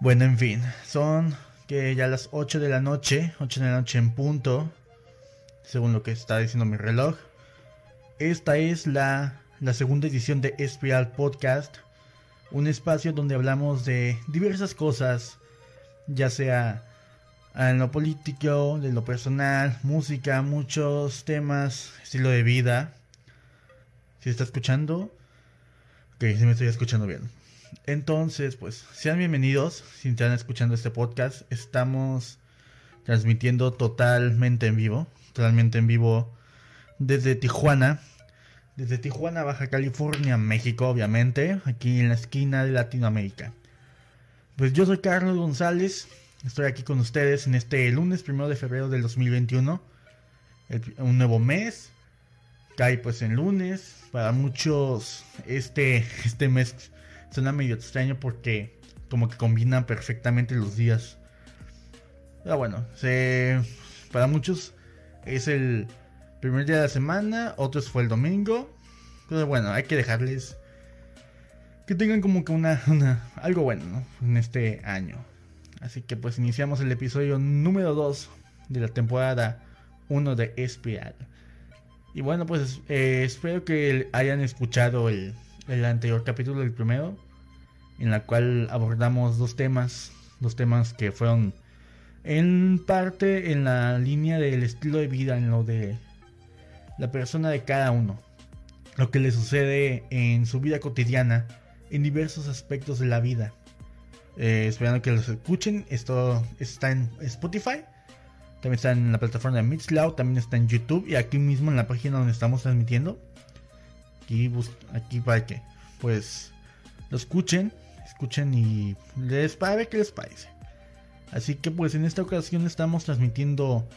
Bueno, en fin, son que ya las 8 de la noche, 8 de la noche en punto, según lo que está diciendo mi reloj. Esta es la, la segunda edición de Espiral Podcast, un espacio donde hablamos de diversas cosas, ya sea en lo político, de lo personal, música, muchos temas, estilo de vida. Si está escuchando, ok, si me estoy escuchando bien. Entonces, pues, sean bienvenidos si están escuchando este podcast. Estamos transmitiendo totalmente en vivo, totalmente en vivo desde Tijuana, desde Tijuana, Baja California, México, obviamente, aquí en la esquina de Latinoamérica. Pues yo soy Carlos González, estoy aquí con ustedes en este lunes primero de febrero del 2021, un nuevo mes, cae pues en lunes, para muchos este, este mes suena medio extraño porque como que combinan perfectamente los días. Pero bueno, para muchos es el primer día de la semana, otros fue el domingo. Pero bueno, hay que dejarles que tengan como que una, algo bueno en este año. Así que pues iniciamos el episodio número 2 de la temporada 1 de Espiral. Y bueno, pues eh, espero que hayan escuchado el, el anterior capítulo, el primero, en la cual abordamos dos temas, dos temas que fueron en parte en la línea del estilo de vida, en lo de la persona de cada uno, lo que le sucede en su vida cotidiana, en diversos aspectos de la vida. Eh, esperando que los escuchen, esto está en Spotify, también está en la plataforma de Mixcloud, también está en YouTube y aquí mismo en la página donde estamos transmitiendo. Aquí, aquí para que pues lo escuchen, escuchen y les para ver qué les parece. Así que pues en esta ocasión estamos transmitiendo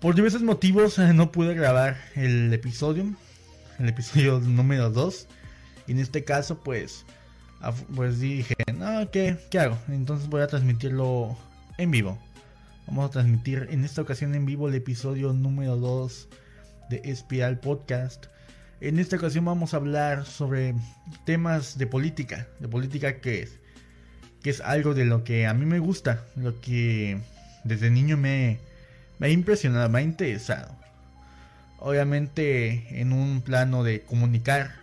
por diversos motivos eh, no pude grabar el episodio, el episodio número 2. Y en este caso pues pues dije, no, ¿qué, ¿qué hago? Entonces voy a transmitirlo en vivo. Vamos a transmitir en esta ocasión en vivo el episodio número 2 de Espiral Podcast. En esta ocasión vamos a hablar sobre temas de política, de política que es, que es algo de lo que a mí me gusta, lo que desde niño me, ha impresionado, me ha interesado. Obviamente en un plano de comunicar.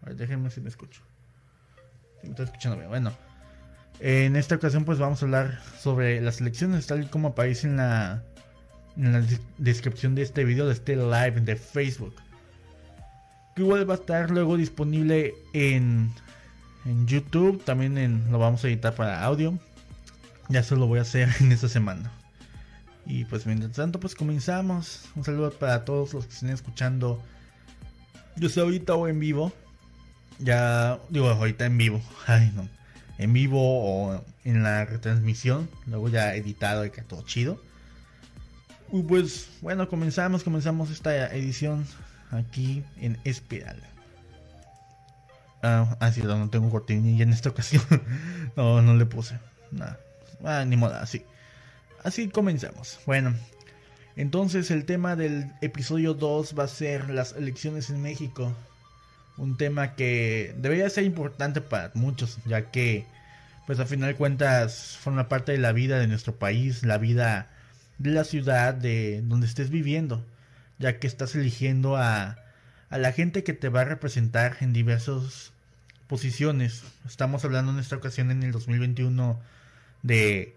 A ver, déjenme si me escucho. Si me está escuchando bien. Bueno, en esta ocasión pues vamos a hablar sobre las elecciones tal y como aparece en la, en la descripción de este video, de este live de Facebook. Igual va a estar luego disponible en, en YouTube. También en, lo vamos a editar para audio. Ya se lo voy a hacer en esta semana. Y pues mientras tanto pues comenzamos. Un saludo para todos los que estén escuchando. Yo soy ahorita o en vivo. Ya digo ahorita en vivo. Ay no en vivo o en la retransmisión. Luego ya editado y que todo chido. Y pues bueno, comenzamos, comenzamos esta edición aquí en Espiral. Ah, ah sí, no, tengo cortinilla en esta ocasión. no, no le puse. Nada. Ah, ni modo, así. Así comenzamos. Bueno, entonces el tema del episodio 2 va a ser las elecciones en México un tema que debería ser importante para muchos, ya que, pues a final de cuentas, forma parte de la vida de nuestro país, la vida de la ciudad, de donde estés viviendo, ya que estás eligiendo a, a la gente que te va a representar en diversas posiciones. Estamos hablando en esta ocasión en el 2021 de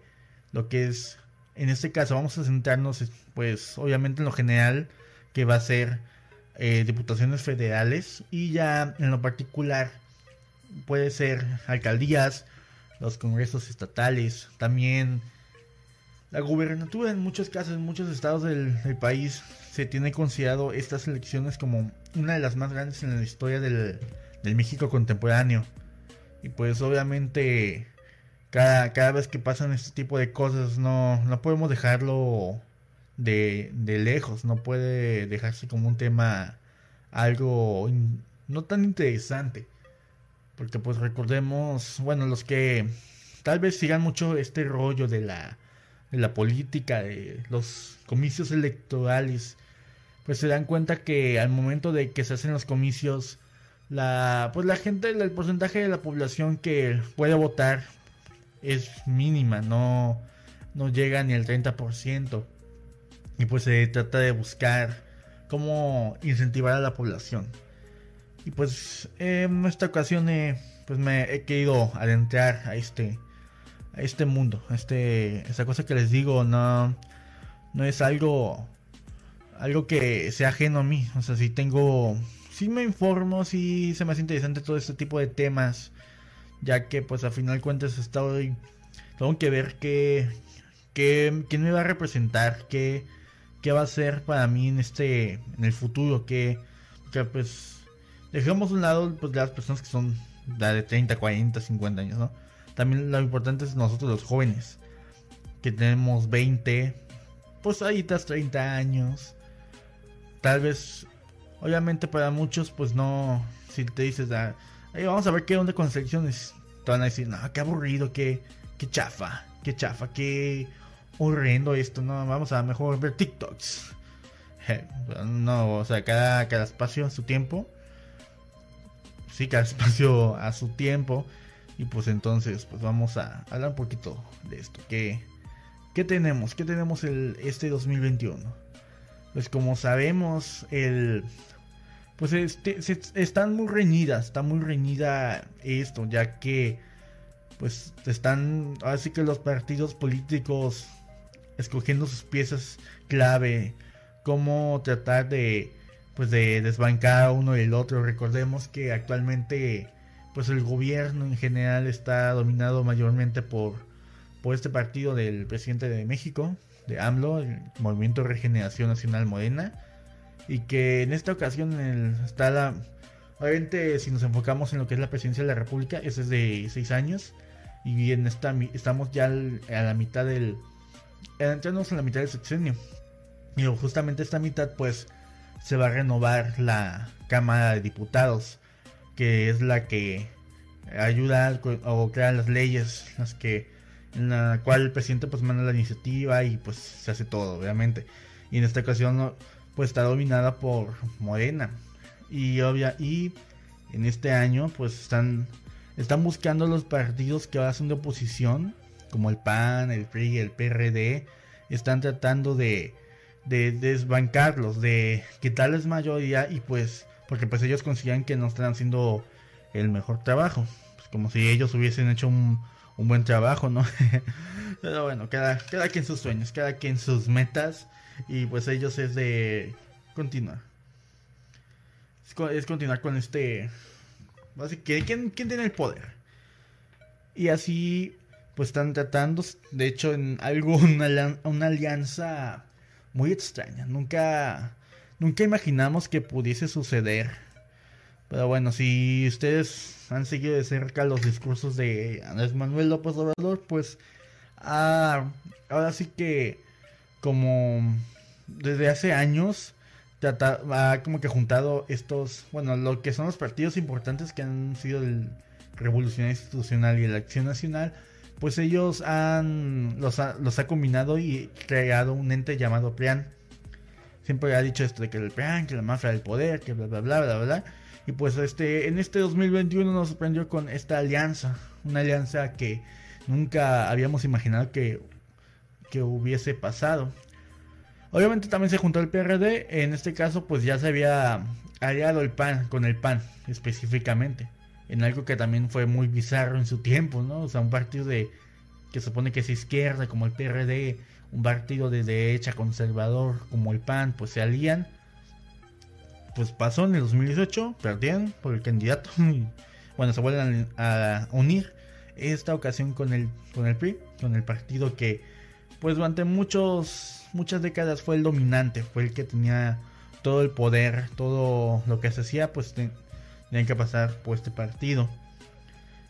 lo que es, en este caso vamos a centrarnos, pues obviamente en lo general, que va a ser eh, diputaciones federales y ya en lo particular puede ser alcaldías, los congresos estatales, también la gubernatura en muchos casos, en muchos estados del, país se tiene considerado estas elecciones como una de las más grandes en la historia del, México contemporáneo. Y pues obviamente cada, cada, vez que pasan este tipo de cosas no, no podemos dejarlo de, de lejos, no puede dejarse como un tema algo no tan interesante. Porque pues recordemos, bueno, los que tal vez sigan mucho este rollo de la, de la política, de los comicios electorales, pues se dan cuenta que al momento de que se hacen los comicios, la, pues la gente, el porcentaje de la población que puede votar es mínima, no, no llega ni al 30%. Y pues se trata de buscar cómo incentivar a la población. Y pues en esta ocasión pues me he querido adentrar a este, a este mundo, este, esta cosa que les digo, no, no es algo, algo que sea ajeno a mí. O sea, si tengo, si me informo, si se me hace interesante todo este tipo de temas, ya que pues al final cuentas estoy, tengo que ver qué, qué, quién me va a representar, qué, qué va a ser para mí en este, en el futuro, que, que pues Dejemos un lado pues, las personas que son de 30, 40, 50 años, ¿no? También lo importante es nosotros los jóvenes, que tenemos 20, pues ahí estás 30 años. Tal vez, obviamente para muchos, pues no, si te dices, ah, vamos a ver qué onda con selecciones, te van a decir, no, qué aburrido, qué, qué chafa, qué chafa, qué horrendo esto, no, vamos a mejor ver TikToks. No, o sea, cada, cada espacio, su tiempo sí, cada espacio a su tiempo. Y pues entonces, pues vamos a hablar un poquito de esto. ¿Qué, qué tenemos? ¿Qué tenemos el, este 2021? Pues como sabemos, el... Pues este, están muy reñidas, está muy reñida esto, ya que pues están, así que los partidos políticos escogiendo sus piezas clave, cómo tratar de pues de desbancar uno y el otro. Recordemos que actualmente pues el gobierno en general está dominado mayormente por, por este partido del presidente de México, de AMLO, el Movimiento Regeneración Nacional Morena, y que en esta ocasión está la... Obviamente si nos enfocamos en lo que es la presidencia de la República, ese es de seis años, y en esta, estamos ya a la mitad del... Entramos en la mitad del sexenio. Y justamente esta mitad pues se va a renovar la Cámara de Diputados, que es la que ayuda o crea las leyes, las que en la cual el presidente pues manda la iniciativa y pues se hace todo, obviamente. Y en esta ocasión pues está dominada por Morena. Y obvia y en este año pues están están buscando los partidos que hacen de oposición, como el PAN, el PRI, el PRD, están tratando de de desbancarlos, de quitarles mayoría y pues, porque pues ellos consideran que no están haciendo el mejor trabajo, pues como si ellos hubiesen hecho un, buen trabajo, ¿no? Pero bueno, cada, cada quien sus sueños, cada quien sus metas y pues ellos es de continuar. Es, continuar con este... ¿quién, ¿quién tiene el poder? Y así pues están tratando, de hecho, en algo, una alianza muy extraña. Nunca, nunca imaginamos que pudiese suceder. Pero bueno, si ustedes han seguido de cerca los discursos de Andrés Manuel López Obrador, pues ah, ahora sí que como desde hace años ha como que juntado estos, bueno, lo que son los partidos importantes que han sido el Revolucionario Institucional y la Acción Nacional, pues ellos han los, ha, los ha combinado y creado un ente llamado PRIAN. Siempre ha dicho esto de que el PRIAN, que la mafia del poder, que bla bla bla bla bla. Y pues este en este 2021 nos sorprendió con esta alianza, una alianza que nunca habíamos imaginado que, que hubiese pasado. Obviamente también se juntó el PRD, en este caso pues ya se había aliado el PAN con el PAN específicamente en algo que también fue muy bizarro en su tiempo, ¿no? O sea, un partido de que supone que es izquierda como el PRD, un partido de derecha conservador como el PAN, pues se alían. Pues pasó en el 2018, perdieron por el candidato. Y, bueno, se vuelven a, unir esta ocasión con el con el PRI, con el partido que pues durante muchos muchas décadas fue el dominante, fue el que tenía todo el poder, todo lo que se hacía, pues tienen que pasar por este partido.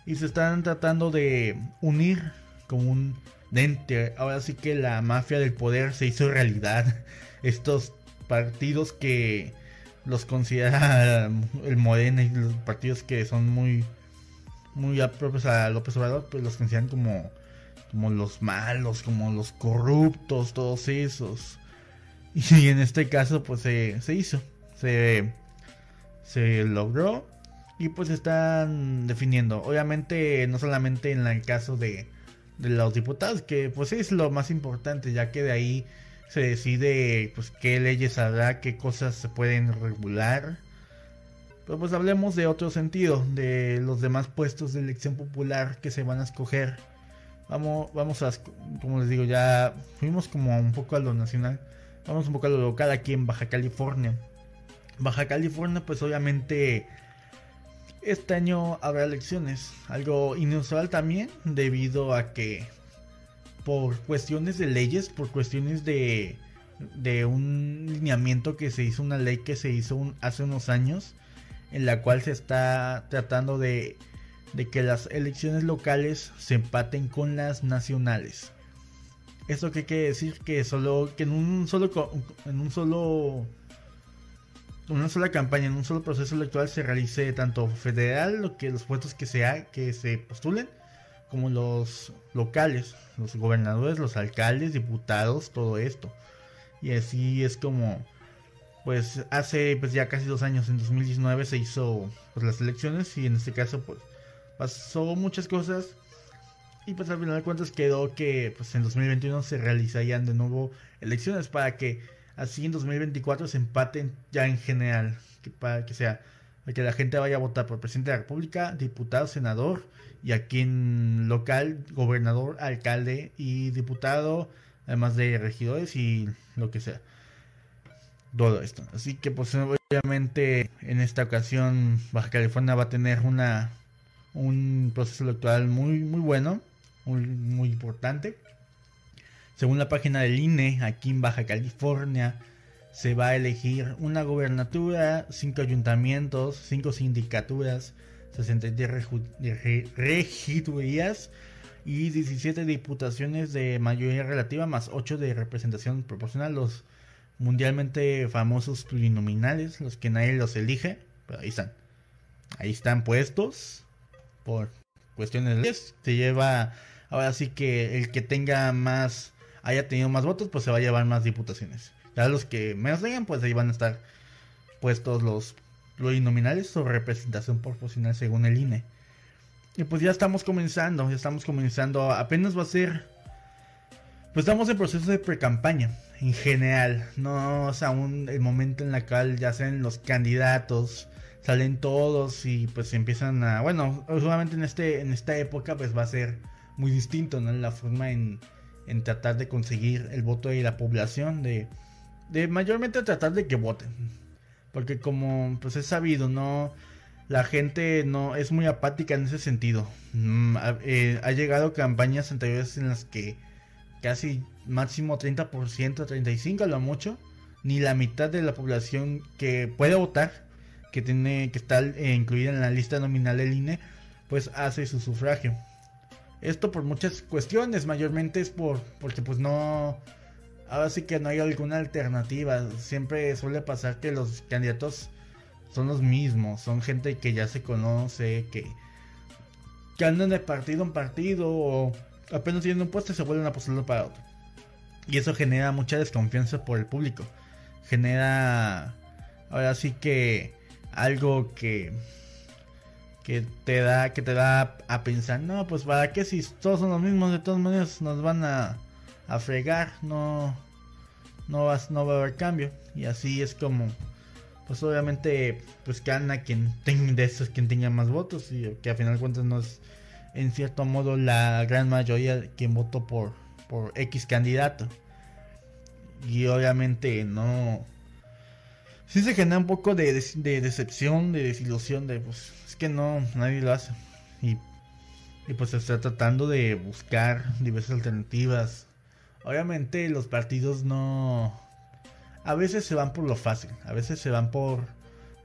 Y se están tratando de unir como un dente. Ahora sí que la mafia del poder se hizo realidad. Estos partidos que los considera el Morena y los partidos que son muy muy propios a López Obrador, pues los consideran como como los malos, como los corruptos, todos esos. Y en este caso pues se, se hizo, se, se logró y pues están definiendo. Obviamente no solamente en el caso de, de los diputados, que pues es lo más importante, ya que de ahí se decide pues qué leyes habrá, qué cosas se pueden regular. Pero pues hablemos de otro sentido, de los demás puestos de elección popular que se van a escoger. Vamos, vamos a, como les digo, ya fuimos como un poco a lo nacional, vamos un poco a lo local aquí en Baja California. Baja California pues obviamente este año habrá elecciones, algo inusual también debido a que por cuestiones de leyes, por cuestiones de, de un lineamiento que se hizo, una ley que se hizo hace unos años, en la cual se está tratando de, de que las elecciones locales se empaten con las nacionales. ¿Esto qué quiere decir? Que solo, que en un solo, en un solo una sola campaña, en un solo proceso electoral se realice tanto federal, lo que los puestos que se, que se postulen, como los locales, los gobernadores, los alcaldes, diputados, todo esto. Y así es como, pues hace pues ya casi dos años, en 2019 se hizo pues, las elecciones y en este caso pues pasó muchas cosas y pues al final de cuentas quedó que pues en 2021 se realizarían de nuevo elecciones para que así en 2024 se empaten ya en general, que para que sea, para que la gente vaya a votar por presidente de la República, diputado, senador, y aquí en local, gobernador, alcalde y diputado, además de regidores y lo que sea. Todo esto. Así que pues obviamente en esta ocasión Baja California va a tener una un proceso electoral muy muy bueno, muy, muy importante. Según la página del INE, aquí en Baja California se va a elegir una gobernatura, cinco ayuntamientos, cinco sindicaturas, 63 regidurías y 17 diputaciones de mayoría relativa más 8 de representación proporcional. Los mundialmente famosos plurinominales, los que nadie los elige, pero ahí están. Ahí están puestos por cuestiones de se lleva ahora sí que el que tenga más haya tenido más votos, pues se va a llevar más diputaciones. Ya los que menos tengan, pues ahí van a estar puestos los plurinominales o representación proporcional según el INE. Y pues ya estamos comenzando, ya estamos comenzando, apenas va a ser, pues estamos en proceso de pre-campaña en general, no es aún el momento en el cual ya salen los candidatos, salen todos y pues empiezan a, bueno, solamente en este, en esta época pues va a ser muy distinto, ¿no? La forma en, en tratar de conseguir el voto de la población, de, de mayormente tratar de que voten. Porque como pues es sabido, no la gente no es muy apática en ese sentido. Mm, eh, ha, llegado campañas anteriores en las que casi máximo 30%, 35% a lo mucho, ni la mitad de la población que puede votar, que tiene que estar eh, incluida en la lista nominal del INE, pues hace su sufragio. Esto por muchas cuestiones, mayormente es por porque pues no ahora sí que no hay alguna alternativa. Siempre suele pasar que los candidatos son los mismos, son gente que ya se conoce, que, que andan de partido en partido o apenas tienen un puesto y se vuelven a postular para otro. Y eso genera mucha desconfianza por el público. Genera ahora sí que algo que que te da que te da a pensar no pues para qué si todos son los mismos de todas maneras nos van a, a fregar no no vas no va a haber cambio y así es como pues obviamente pues gana quien tenga de esos quien tenga más votos y que a final de cuentas no es en cierto modo la gran mayoría quien votó por por X candidato y obviamente no sí se genera un poco de, de decepción de desilusión de pues que no, nadie lo hace. Y, y pues se está tratando de buscar diversas alternativas. Obviamente los partidos no... A veces se van por lo fácil, a veces se van por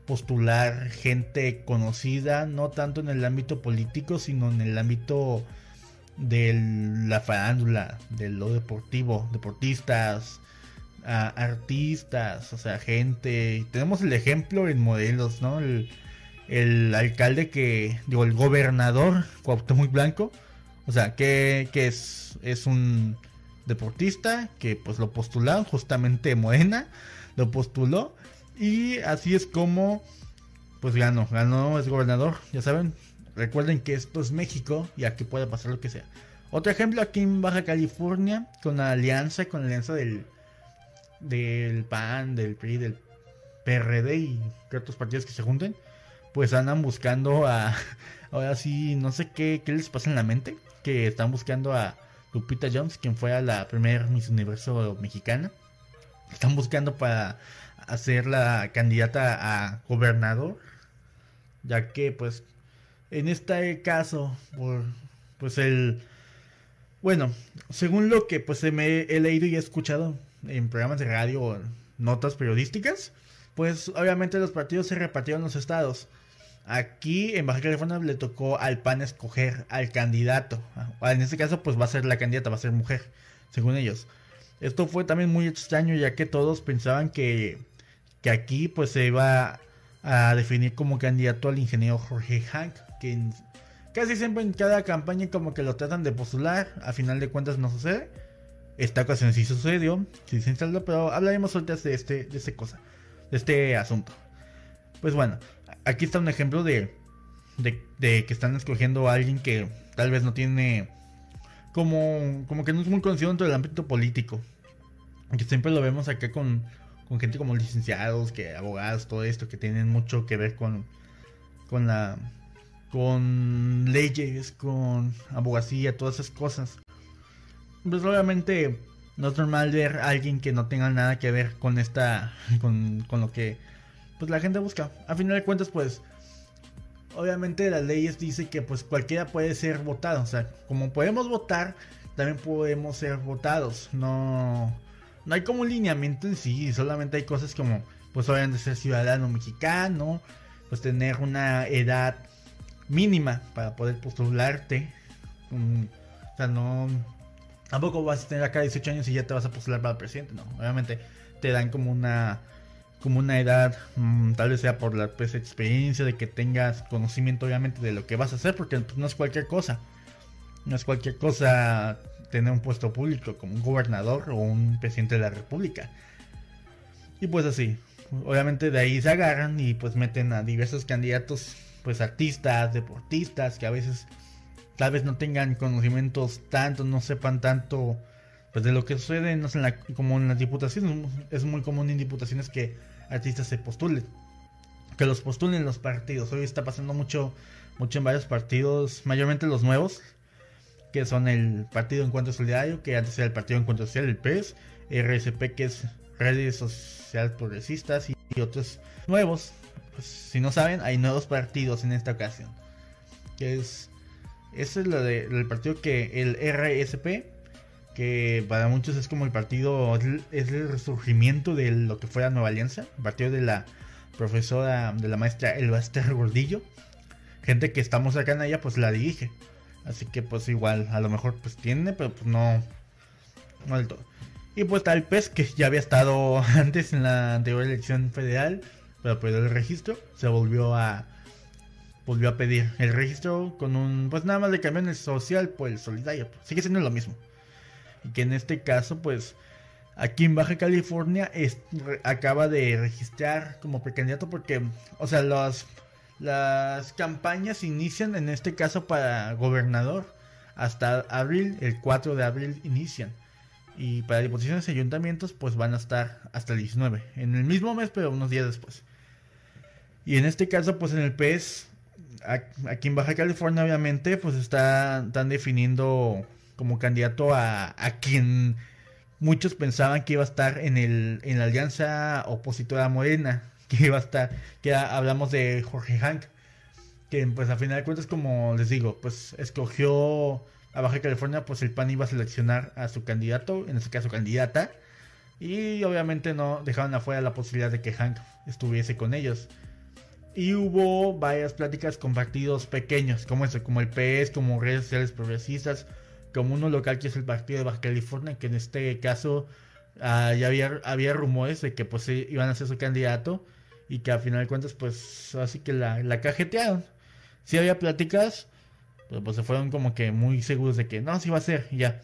postular gente conocida, no tanto en el ámbito político, sino en el ámbito de la farándula, de lo deportivo, deportistas, artistas, o sea, gente. Tenemos el ejemplo en modelos, ¿no? El, el alcalde que, digo, el gobernador muy Blanco, o sea, que, que es, es un deportista que pues lo postularon, justamente Morena lo postuló y así es como pues ganó, ganó es gobernador, ya saben, recuerden que esto es México y aquí puede pasar lo que sea. Otro ejemplo aquí en Baja California, con la alianza, con la alianza del, del PAN, del PRI, del PRD y otros partidos que se junten, pues andan buscando a, ahora sí, no sé qué, qué les pasa en la mente, que están buscando a Lupita Jones, quien fue a la primer Miss Universo mexicana. Están buscando para hacer la candidata a gobernador, ya que pues en este caso, por, pues el, bueno, según lo que pues me he leído y he escuchado en programas de radio o notas periodísticas, pues obviamente los partidos se repartieron los estados. Aquí en Baja California le tocó al PAN escoger al candidato. Ah, en este caso, pues va a ser la candidata, va a ser mujer, según ellos. Esto fue también muy extraño, ya que todos pensaban que, que aquí pues se iba a definir como candidato al ingeniero Jorge Hank, que casi siempre en cada campaña como que lo tratan de postular, a final de cuentas no sucede. Esta ocasión sí sucedió, sí se instaló, pero hablaremos ahorita de este, de este cosa, de este asunto. Pues bueno, aquí está un ejemplo de, de, que están escogiendo a alguien que tal vez no tiene como, como que no es muy conocido dentro del ámbito político. Que siempre lo vemos acá con, con gente como licenciados, que abogados, todo esto, que tienen mucho que ver con, con la con leyes, con abogacía, todas esas cosas. Pues obviamente no es normal ver a alguien que no tenga nada que ver con esta, con, con lo que pues la gente busca. A final de cuentas, pues, obviamente las leyes dice que pues cualquiera puede ser votado. O sea, como podemos votar, también podemos ser votados. No, no hay como un lineamiento en sí, solamente hay cosas como, pues obviamente ser ciudadano mexicano, pues tener una edad mínima para poder postularte. Mm, o sea, no, tampoco vas a tener acá 18 años y ya te vas a postular para presidente, no. Obviamente te dan como una como una edad, mm, tal vez sea por la pues, experiencia de que tengas conocimiento obviamente de lo que vas a hacer, porque no es cualquier cosa. No es cualquier cosa tener un puesto público como un gobernador o un presidente de la república. Y pues así, obviamente de ahí se agarran y pues meten a diversos candidatos, pues artistas, deportistas, que a veces tal vez no tengan conocimientos tanto, no sepan tanto pues de lo que sucede, no sé, como en las diputaciones, es muy común en diputaciones que artistas se postulen, que los postulen los partidos. Hoy está pasando mucho, mucho en varios partidos, mayormente los nuevos, que son el Partido Encuentro Solidario, que antes era el Partido Encuentro Social, el PES, RSP, que es Redes Sociales Progresistas, y, otros nuevos. Pues, si no saben, hay nuevos partidos en esta ocasión. Que es, ese es lo del partido que el RSP que para muchos es como el partido, es el resurgimiento de lo que fue la Nueva Alianza, el partido de la profesora, de la maestra Elba Esther Gordillo, gente que estamos acá en ella, pues la dirige, así que pues igual, a lo mejor pues tiene, pero pues no, no del todo. Y pues tal PES, que ya había estado antes en la anterior elección federal, pero perdió el registro, se volvió a volvió a pedir el registro con un, pues nada más le cambió el social por el solidario, sigue siendo lo mismo. Y que en este caso, pues, aquí en Baja California acaba de registrar como precandidato porque, o sea, las, las campañas inician en este caso para gobernador hasta abril, el 4 de abril inician. Y para diputaciones y ayuntamientos, pues van a estar hasta el 19, en el mismo mes, pero unos días después. Y en este caso, pues en el PES, aquí en Baja California, obviamente, pues está, están definiendo como candidato a, quien muchos pensaban que iba a estar en, el, en la alianza opositora morena, que iba a estar, que hablamos de Jorge Hank, que pues a final de cuentas, como les digo, pues escogió a Baja California, pues el PAN iba a seleccionar a su candidato, en este caso candidata, y obviamente no dejaron afuera la posibilidad de que Hank estuviese con ellos. Y hubo varias pláticas con partidos pequeños, como eso, como el PS, como redes sociales progresistas, como uno local que es el partido de Baja California, que en este caso ah, ya había, había rumores de que pues iban a ser su candidato y que a final de cuentas pues así que la, la cajetearon. Sí había pláticas, pero pues se fueron como que muy seguros de que no, sí va a ser, ya.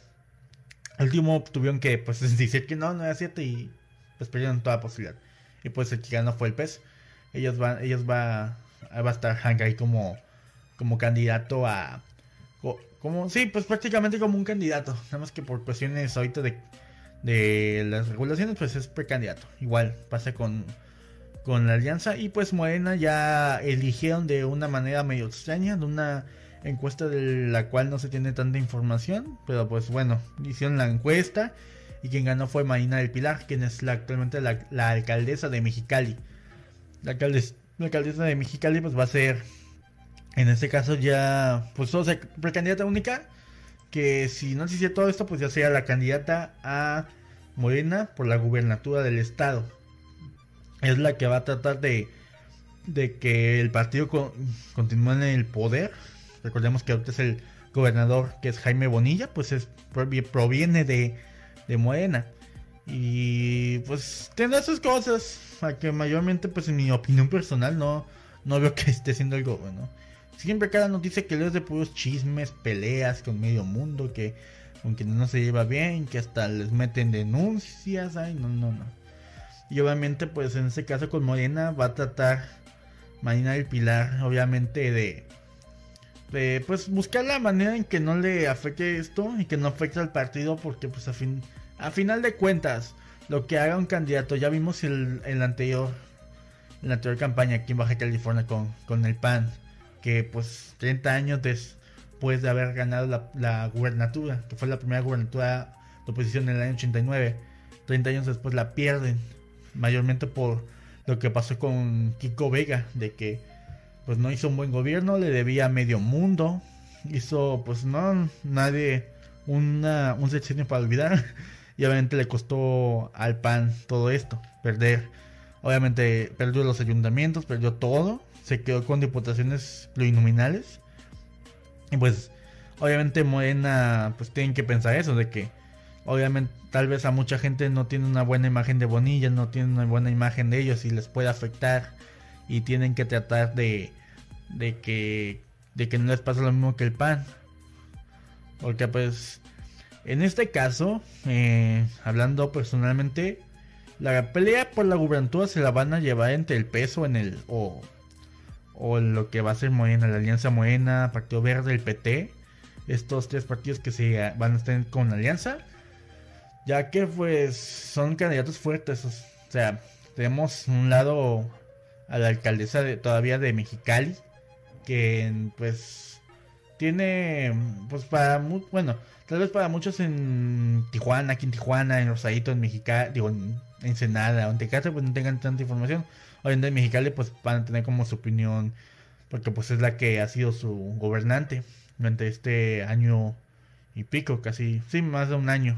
Al último tuvieron que pues decir que no, no era cierto y pues perdieron toda posibilidad. Y pues el que ganó fue el pez. Ellos van, ellos va, va a estar Hank ahí como, como candidato a sí, pues prácticamente como un candidato. Nada más que por cuestiones ahorita de, de las regulaciones, pues es precandidato. Igual pasa con, con la alianza. Y pues Morena ya eligieron de una manera medio extraña, de una encuesta de la cual no se tiene tanta información. Pero pues bueno, hicieron la encuesta. Y quien ganó fue Marina del Pilar, quien es actualmente la, alcaldesa de Mexicali. La alcaldesa, la alcaldesa de Mexicali pues va a ser en este caso ya, pues, o sea, precandidata única, que si no se hiciera todo esto, pues ya sería la candidata a Morena por la gubernatura del estado. Es la que va a tratar de, de que el partido continúe en el poder. Recordemos que ahorita es el gobernador que es Jaime Bonilla, pues es, proviene de, de Morena. Y pues tendrá sus cosas, a que mayormente pues en mi opinión personal no, no veo que esté haciendo algo bueno. Siempre cada noticia que lees de puros chismes, peleas con medio mundo, que con quienes no se lleva bien, que hasta les meten denuncias, ay, no, no, no. Y obviamente, pues en este caso con Morena va a tratar Marina del Pilar, obviamente, de, de pues buscar la manera en que no le afecte esto y que no afecte al partido, porque pues a, fin, a final de cuentas, lo que haga un candidato, ya vimos el, el anterior, en la anterior campaña aquí en Baja California con, con el PAN que pues 30 años después de haber ganado la, gubernatura, que fue la primera gubernatura de oposición en el año 89, 30 años después la pierden, mayormente por lo que pasó con Kiko Vega, de que pues no hizo un buen gobierno, le debía medio mundo, hizo pues no, nadie, una, un sexenio para olvidar, y obviamente le costó al PAN todo esto, perder, obviamente perdió los ayuntamientos, perdió todo, se quedó con diputaciones plurinominales. Y pues, obviamente Morena, pues tienen que pensar eso, de que obviamente tal vez a mucha gente no tiene una buena imagen de Bonilla, no tiene una buena imagen de ellos y les puede afectar y tienen que tratar de, de que de que no les pase lo mismo que el PAN. Porque pues en este caso, eh, hablando personalmente, la pelea por la gubernatura se la van a llevar entre el peso en el o o lo que va a ser Morena, la Alianza Morena, Partido Verde, el PT, estos tres partidos que se van a estar con alianza, ya que pues son candidatos fuertes, o sea, tenemos un lado a la alcaldesa de, todavía de Mexicali, que pues tiene, pues para, bueno, tal vez para muchos en Tijuana, aquí en Tijuana, en Rosadito, en Mexicali, digo, en Ensenada, en Tecate, pues no tengan tanta información, hoy en Mexicali pues van a tener como su opinión porque pues es la que ha sido su gobernante durante este año y pico, casi, sí, más de un año,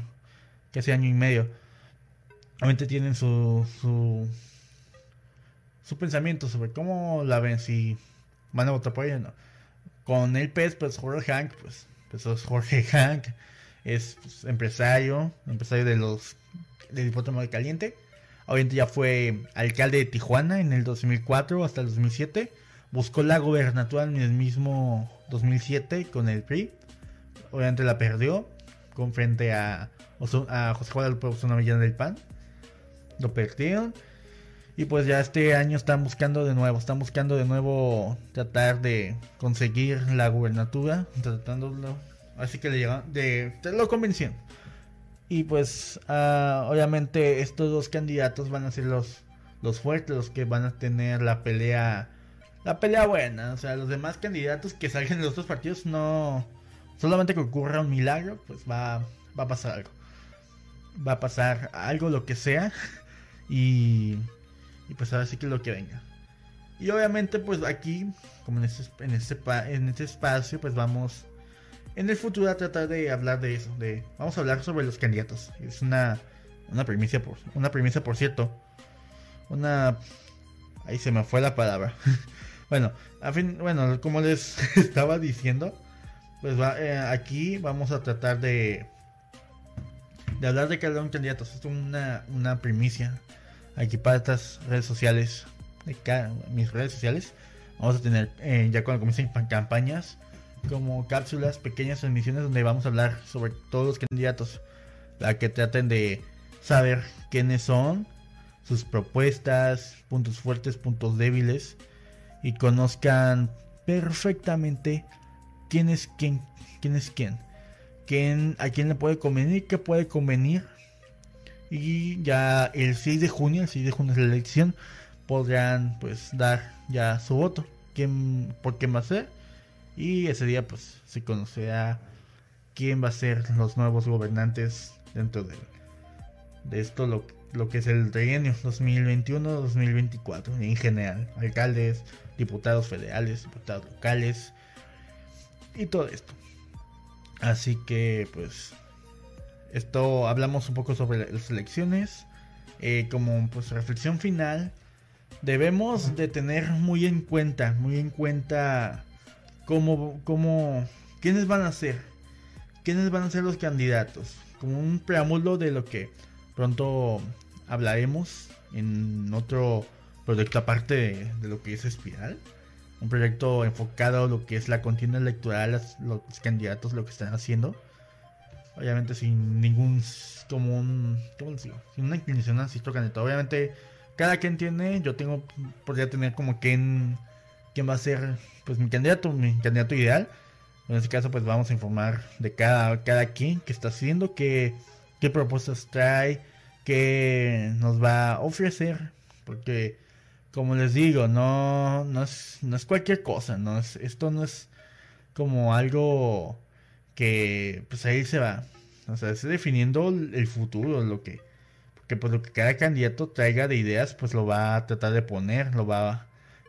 casi año y medio. Obviamente tienen su, su, su pensamiento sobre cómo la ven, si van a votar por ella o no. Con el PES, pues Jorge Hank, pues, pues es Jorge Hank, es pues, empresario, empresario de los del hipódromo de Caliente Obviamente ya fue alcalde de Tijuana en el 2004 hasta el 2007. Buscó la gobernatura en el mismo 2007 con el PRI. Obviamente la perdió con frente a, a José Guadalupe Osuna Villana del PAN. Lo perdieron. Y pues ya este año están buscando de nuevo, están buscando de nuevo tratar de conseguir la gubernatura, tratándolo. Así que le llegan, de, lo convencieron. Y pues ah, obviamente estos dos candidatos van a ser los, los fuertes, los que van a tener la pelea, la pelea buena. O sea, los demás candidatos que salgan de los otros partidos no, solamente que ocurra un milagro, pues va, va a pasar algo. Va a pasar algo, lo que sea. Y, y pues ahora sí que lo que venga. Y obviamente pues aquí, como en este, en este, en este espacio, pues vamos en el futuro a tratar de hablar de eso. De, vamos a hablar sobre los candidatos. Es una, una primicia, por, una primicia, por cierto. Una... Ahí se me fue la palabra. bueno, a fin, bueno, como les estaba diciendo, pues va, eh, aquí vamos a tratar de de hablar de cada uno de candidatos. Es una, una primicia aquí para estas redes sociales, de mis redes sociales. Vamos a tener, eh, ya cuando comiencen campañas, como cápsulas, pequeñas transmisiones donde vamos a hablar sobre todos los candidatos, para que traten de saber quiénes son, sus propuestas, puntos fuertes, puntos débiles y conozcan perfectamente quién es quién, quién es quién, quién a quién le puede convenir, qué puede convenir. Y ya el 6 de junio, el 6 de junio es la elección, podrán pues dar ya su voto, quién, por quién va a. Y ese día pues se conocerá quién va a ser los nuevos gobernantes dentro de, de esto, lo, lo que es el trienio 2021-2024 en general, alcaldes, diputados federales, diputados locales y todo esto. Así que pues esto hablamos un poco sobre las elecciones. Eh, como pues reflexión final, debemos de tener muy en cuenta, muy en cuenta cómo, cómo, quiénes van a ser, quiénes van a ser los candidatos, como un preámbulo de lo que pronto hablaremos en otro proyecto aparte de, lo que es Espiral. Un proyecto enfocado a lo que es la contienda electoral, los, candidatos, lo que están haciendo. Obviamente sin ningún, como un, ¿cómo digo? Sin una inclinación así candidato. Obviamente cada quien tiene, yo tengo, podría tener como quién, quién va a ser, pues mi candidato, mi candidato ideal. En este caso, pues vamos a informar de cada, cada quien que está haciendo, qué, qué propuestas trae, qué nos va a ofrecer. Porque como les digo, no, no, es, no es cualquier cosa, no es, esto no es como algo que pues ahí se va. O sea, es definiendo el futuro, lo que, porque pues lo que cada candidato traiga de ideas, pues lo va a tratar de poner, lo va a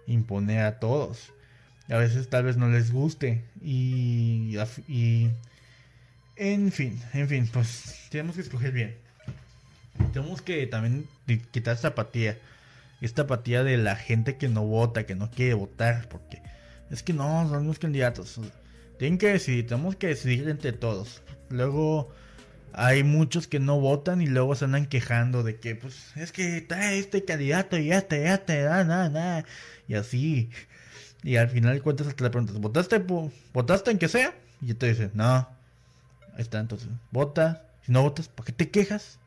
imponer a todos. A veces tal vez no les guste y, y en fin, en fin, pues tenemos que escoger bien. Tenemos que también quitar esta apatía esta apatía de la gente que no vota, que no quiere votar, porque es que no, son los candidatos. Tienen que decidir, tenemos que decidir entre todos. Luego hay muchos que no votan y luego se andan quejando de que, pues, es que está este candidato y este, este, da, nada, nada. Y así. Y al final de cuentas te le preguntas, ¿votaste, ¿votaste en que sea? Y te dice, no. Ahí está, entonces, vota. Si no votas, ¿por qué te quejas?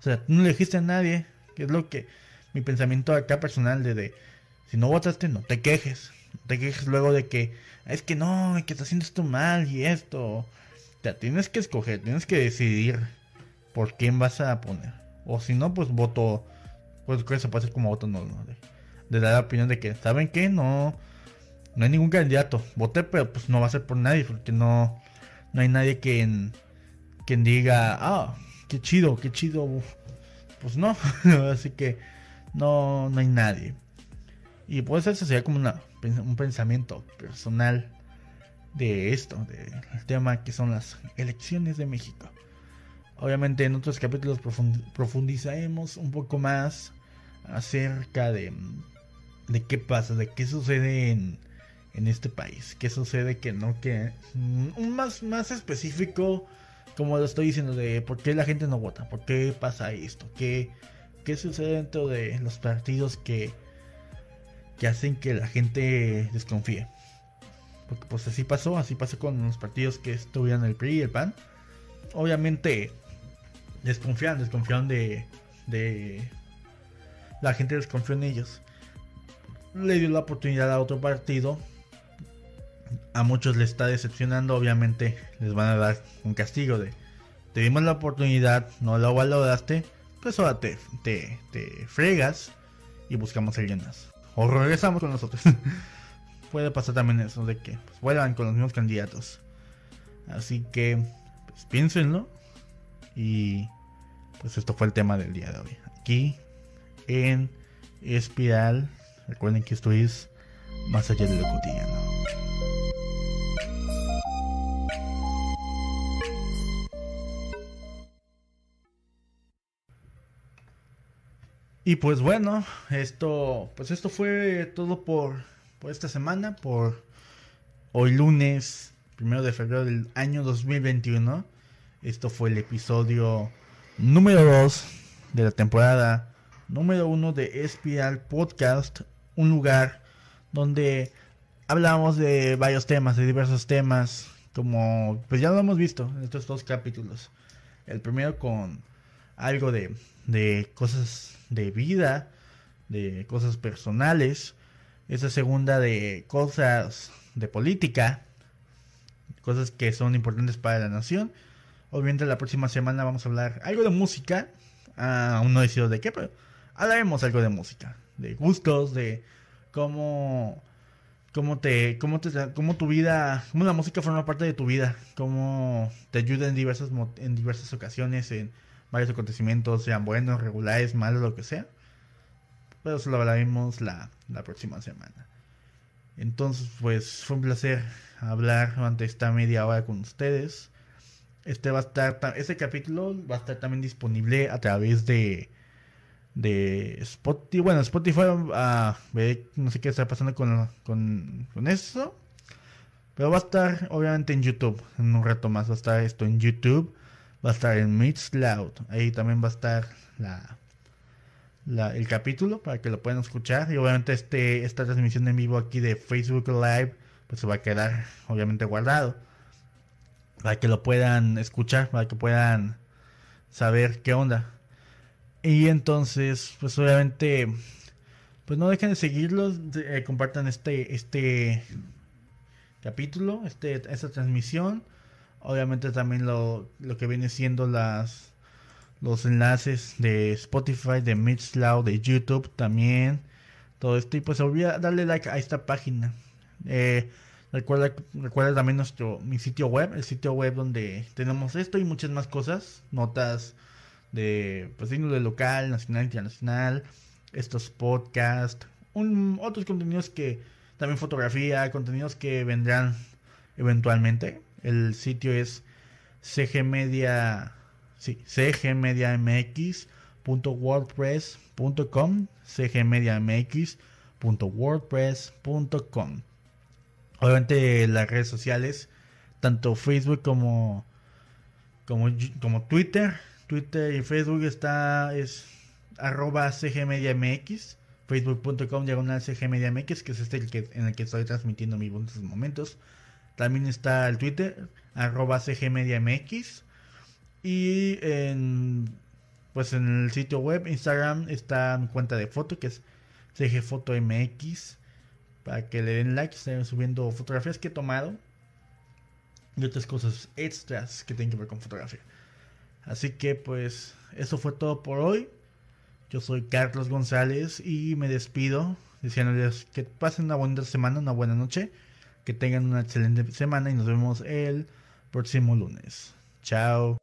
O sea, no elegiste a nadie. Que es lo que mi pensamiento acá personal de, de si no votaste, no te quejes. No te quejes luego de que es que no, que estás haciendo esto mal y esto. O tienes que escoger, tienes que decidir por quién vas a poner. O si no, pues voto. Pues que eso puede ser como voto no, de, dar la opinión de que, ¿saben qué? No, no hay ningún candidato. Voté, pero pues no va a ser por nadie, porque no, no hay nadie quien, quien diga, ah, qué chido, qué chido. Pues no, así que no, no hay nadie. Y pues eso sería como una, un pensamiento personal de esto, del tema que son las elecciones de México. Obviamente en otros capítulos profundizaremos un poco más acerca de, de qué pasa, de qué sucede en, en este país, qué sucede que no, que un más, más específico, como lo estoy diciendo, de por qué la gente no vota, por qué pasa esto, qué qué sucede dentro de los partidos que, que hacen que la gente desconfíe. Porque pues así pasó, así pasó con los partidos que estuvieron el PRI y el PAN. Obviamente desconfían, desconfían de, de... La gente desconfió en ellos. Le dio la oportunidad a otro partido. A muchos les está decepcionando, obviamente les van a dar un castigo de... Te dimos la oportunidad, no la valoraste pues ahora te, te, fregas y buscamos a alguien más. O regresamos con nosotros. Puede pasar también eso de que pues, vuelvan con los mismos candidatos. Así que, pues piénsenlo. Y pues esto fue el tema del día de hoy. Aquí en Espiral. Recuerden que esto es más allá de lo cotidiano. Y pues bueno, esto, pues esto fue todo por, por esta semana, por hoy lunes, primero de febrero del año 2021. Esto fue el episodio número 2 de la temporada número 1 de Espiral Podcast, un lugar donde hablamos de varios temas, de diversos temas, como pues ya lo hemos visto en estos dos capítulos. El primero con algo de, de cosas de vida, de cosas personales. Esa segunda de cosas de política. cosas que son importantes para la nación. Obviamente la próxima semana vamos a hablar algo de música. Ah, aún no he decidido de qué, pero hablaremos algo de música. De gustos, de cómo, cómo te, cómo te, cómo tu vida, cómo la música forma parte de tu vida, cómo te ayuda en diversas, en diversas ocasiones, en varios acontecimientos, sean buenos, regulares, malos, lo que sea. Pero eso lo hablaremos la, la próxima semana. Entonces, pues fue un placer hablar durante esta media hora con ustedes. Este va a estar, este capítulo va a estar también disponible a través de de Spotify. Bueno, Spotify, uh, no sé qué está pasando con, con, con, eso. Pero va a estar obviamente en YouTube. En un rato más va a estar esto en YouTube. Va a estar en Mixcloud. Ahí también va a estar la, el capítulo para que lo puedan escuchar. Y obviamente este, esta transmisión en vivo aquí de Facebook Live pues se va a quedar obviamente guardado. Para que lo puedan escuchar, para que puedan saber qué onda. Y entonces, pues obviamente, pues no dejen de seguirlos, eh, compartan este, este capítulo, este, esta transmisión. Obviamente también lo, lo que viene siendo las los enlaces de Spotify, de Mixcloud, de YouTube también. Todo esto. Y pues olvida darle like a esta página. Eh, recuerda, recuerda también nuestro mi sitio web, el sitio web donde tenemos esto y muchas más cosas, notas de pues de local, nacional, internacional, estos podcasts, otros contenidos que también fotografía, contenidos que vendrán eventualmente. El sitio es cgmedia sí, cgmediamx.wordpress.com, cgmediamx.wordpress.com. Obviamente las redes sociales, tanto Facebook como como, como Twitter, Twitter y Facebook está es arroba cgmediamx, facebook.com diagonal cgmediamx, que es este el que, en el que estoy transmitiendo mis buenos momentos. También está el Twitter, arroba cgmediamx. Y en, pues en el sitio web, Instagram, está mi cuenta de foto, que es cgfotomx, para que le den like, estén subiendo fotografías que he tomado y otras cosas extras que tienen que ver con fotografía. Así que pues eso fue todo por hoy. Yo soy Carlos González y me despido diciéndoles que pasen una buena semana, una buena noche, que tengan una excelente semana y nos vemos el próximo lunes. Chao.